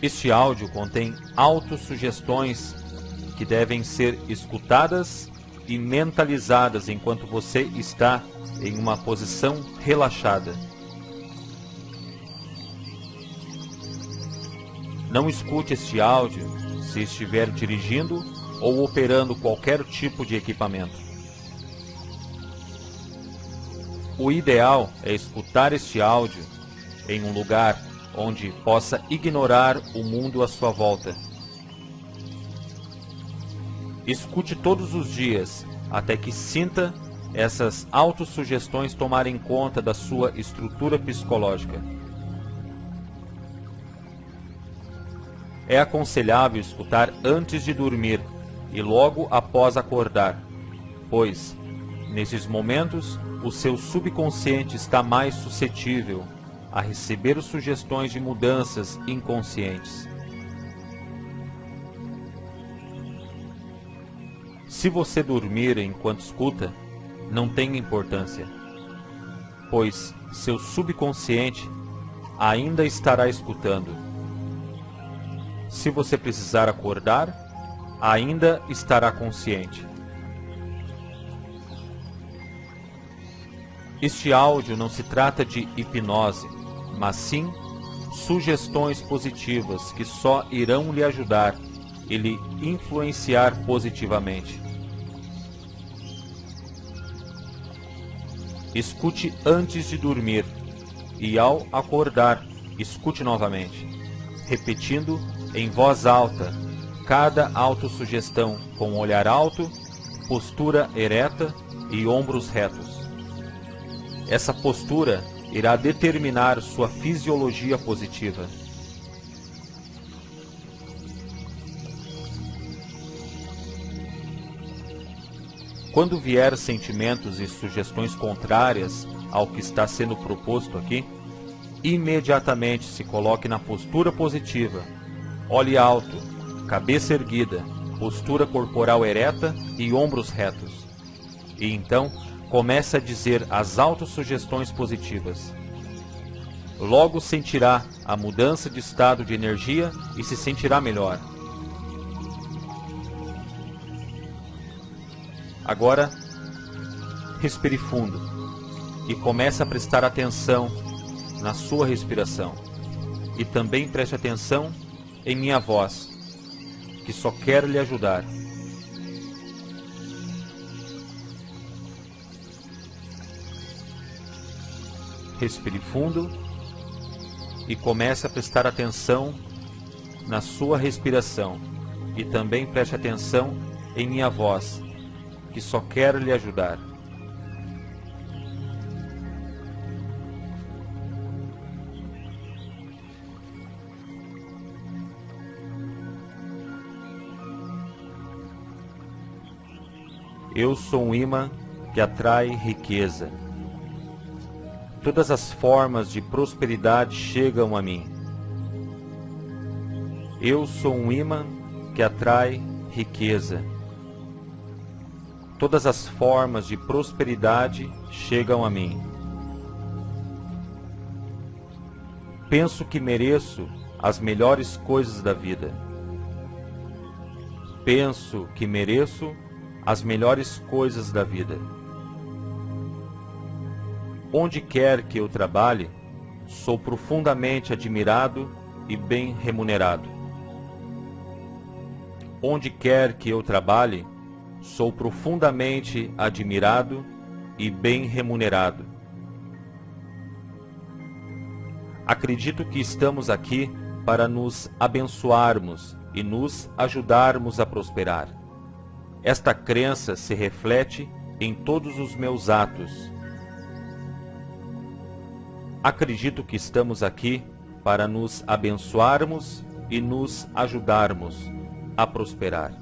Este áudio contém autossugestões que devem ser escutadas e mentalizadas enquanto você está em uma posição relaxada. Não escute este áudio se estiver dirigindo ou operando qualquer tipo de equipamento. O ideal é escutar este áudio em um lugar onde possa ignorar o mundo à sua volta. Escute todos os dias até que sinta essas autossugestões tomarem conta da sua estrutura psicológica. É aconselhável escutar antes de dormir e logo após acordar, pois, nesses momentos, o seu subconsciente está mais suscetível a receber sugestões de mudanças inconscientes. Se você dormir enquanto escuta, não tem importância, pois seu subconsciente ainda estará escutando. Se você precisar acordar, ainda estará consciente. Este áudio não se trata de hipnose, mas sim sugestões positivas que só irão lhe ajudar e lhe influenciar positivamente. Escute antes de dormir e ao acordar, escute novamente, repetindo em voz alta cada autossugestão com olhar alto, postura ereta e ombros retos. Essa postura irá determinar sua fisiologia positiva. Quando vier sentimentos e sugestões contrárias ao que está sendo proposto aqui, imediatamente se coloque na postura positiva. Olhe alto, cabeça erguida, postura corporal ereta e ombros retos. E então, comece a dizer as autossugestões positivas. Logo sentirá a mudança de estado de energia e se sentirá melhor. Agora, respire fundo e comece a prestar atenção na sua respiração. E também preste atenção em minha voz, que só quer lhe ajudar. Respire fundo e comece a prestar atenção na sua respiração. E também preste atenção em minha voz, que só quero lhe ajudar. Eu sou um imã que atrai riqueza. Todas as formas de prosperidade chegam a mim. Eu sou um imã que atrai riqueza. Todas as formas de prosperidade chegam a mim. Penso que mereço as melhores coisas da vida. Penso que mereço as melhores coisas da vida. Onde quer que eu trabalhe, sou profundamente admirado e bem remunerado. Onde quer que eu trabalhe, Sou profundamente admirado e bem remunerado. Acredito que estamos aqui para nos abençoarmos e nos ajudarmos a prosperar. Esta crença se reflete em todos os meus atos. Acredito que estamos aqui para nos abençoarmos e nos ajudarmos a prosperar.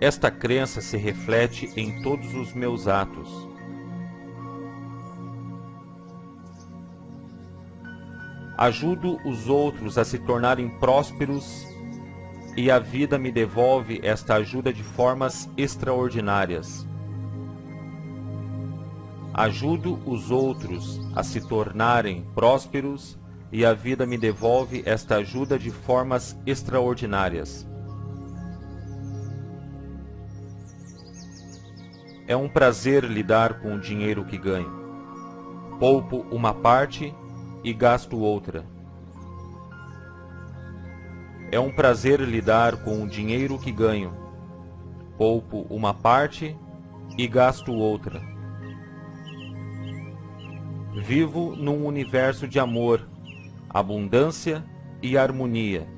Esta crença se reflete em todos os meus atos. Ajudo os outros a se tornarem prósperos e a vida me devolve esta ajuda de formas extraordinárias. Ajudo os outros a se tornarem prósperos e a vida me devolve esta ajuda de formas extraordinárias. É um prazer lidar com o dinheiro que ganho. Poupo uma parte e gasto outra. É um prazer lidar com o dinheiro que ganho. Poupo uma parte e gasto outra. Vivo num universo de amor, abundância e harmonia,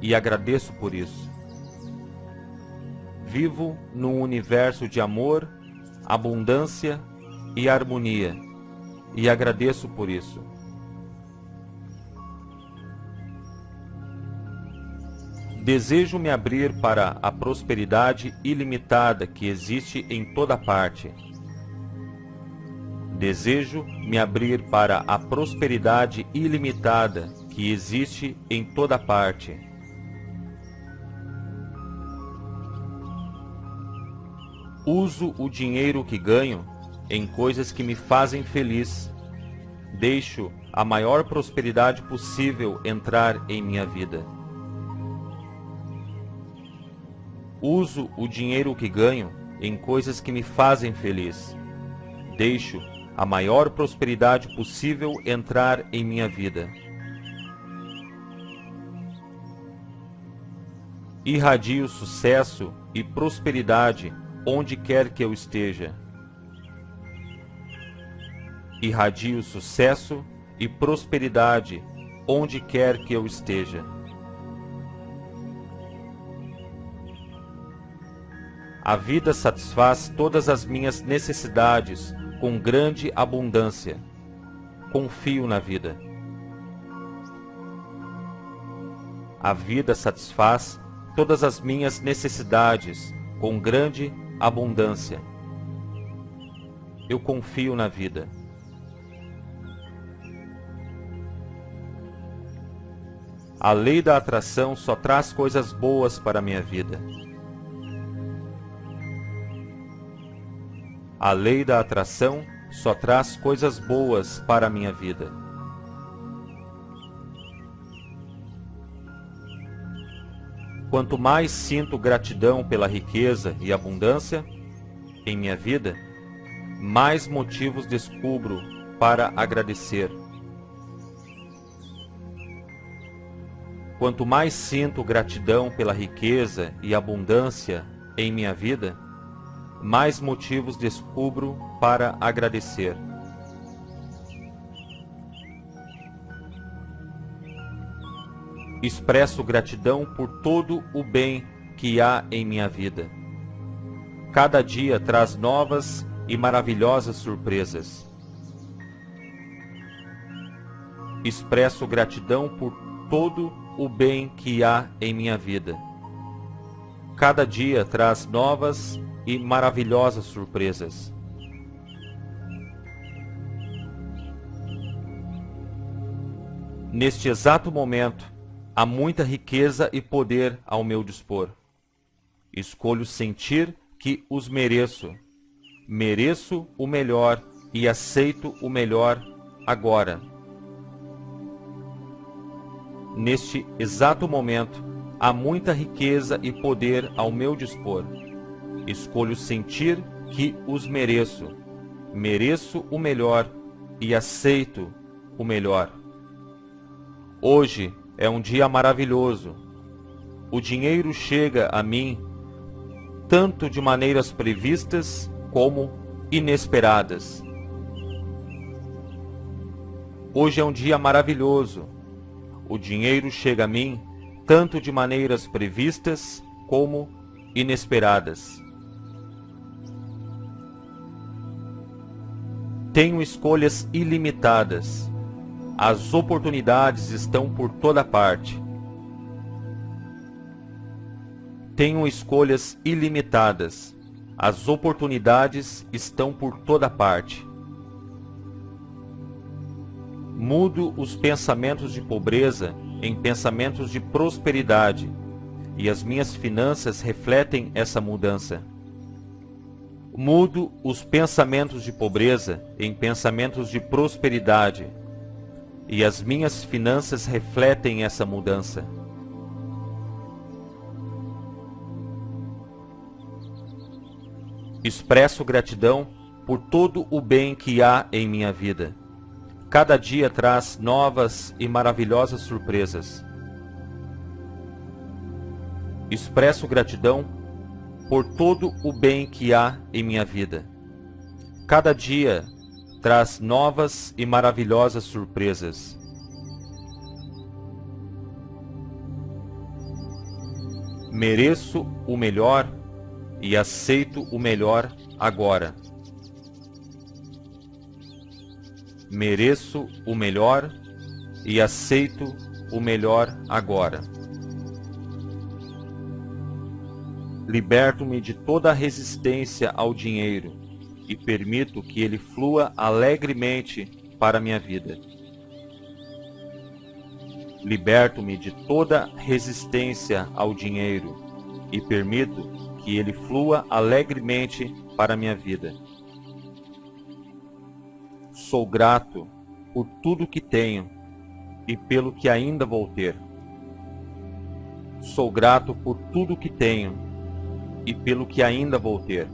e agradeço por isso. Vivo num universo de amor, abundância e harmonia, e agradeço por isso. Desejo me abrir para a prosperidade ilimitada que existe em toda parte. Desejo me abrir para a prosperidade ilimitada que existe em toda parte. Uso o dinheiro que ganho em coisas que me fazem feliz. Deixo a maior prosperidade possível entrar em minha vida. Uso o dinheiro que ganho em coisas que me fazem feliz. Deixo a maior prosperidade possível entrar em minha vida. Irradio sucesso e prosperidade onde quer que eu esteja. Irradio sucesso e prosperidade onde quer que eu esteja. A vida satisfaz todas as minhas necessidades com grande abundância. Confio na vida. A vida satisfaz todas as minhas necessidades com grande abundância. Eu confio na vida. A lei da atração só traz coisas boas para a minha vida. A lei da atração só traz coisas boas para a minha vida. Quanto mais sinto gratidão pela riqueza e abundância em minha vida, mais motivos descubro para agradecer. Quanto mais sinto gratidão pela riqueza e abundância em minha vida, mais motivos descubro para agradecer. Expresso gratidão por todo o bem que há em minha vida. Cada dia traz novas e maravilhosas surpresas. Expresso gratidão por todo o bem que há em minha vida. Cada dia traz novas e maravilhosas surpresas. Neste exato momento, há muita riqueza e poder ao meu dispor. Escolho sentir que os mereço. Mereço o melhor e aceito o melhor agora. Neste exato momento, há muita riqueza e poder ao meu dispor. Escolho sentir que os mereço. Mereço o melhor e aceito o melhor. Hoje é um dia maravilhoso. O dinheiro chega a mim tanto de maneiras previstas como inesperadas. Hoje é um dia maravilhoso. O dinheiro chega a mim tanto de maneiras previstas como inesperadas. Tenho escolhas ilimitadas. As oportunidades estão por toda parte. Tenho escolhas ilimitadas. As oportunidades estão por toda parte. Mudo os pensamentos de pobreza em pensamentos de prosperidade, e as minhas finanças refletem essa mudança. Mudo os pensamentos de pobreza em pensamentos de prosperidade, E as minhas finanças refletem essa mudança. Expresso gratidão por todo o bem que há em minha vida. Cada dia traz novas e maravilhosas surpresas. Expresso gratidão por todo o bem que há em minha vida. Cada dia traz novas e maravilhosas surpresas. Mereço o melhor e aceito o melhor agora. Mereço o melhor e aceito o melhor agora. Liberto-me de toda resistência ao dinheiro e permito que ele flua alegremente para minha vida. Liberto-me de toda resistência ao dinheiro e permito que ele flua alegremente para minha vida. Sou grato por tudo que tenho e pelo que ainda vou ter. Sou grato por tudo que tenho e pelo que ainda vou ter.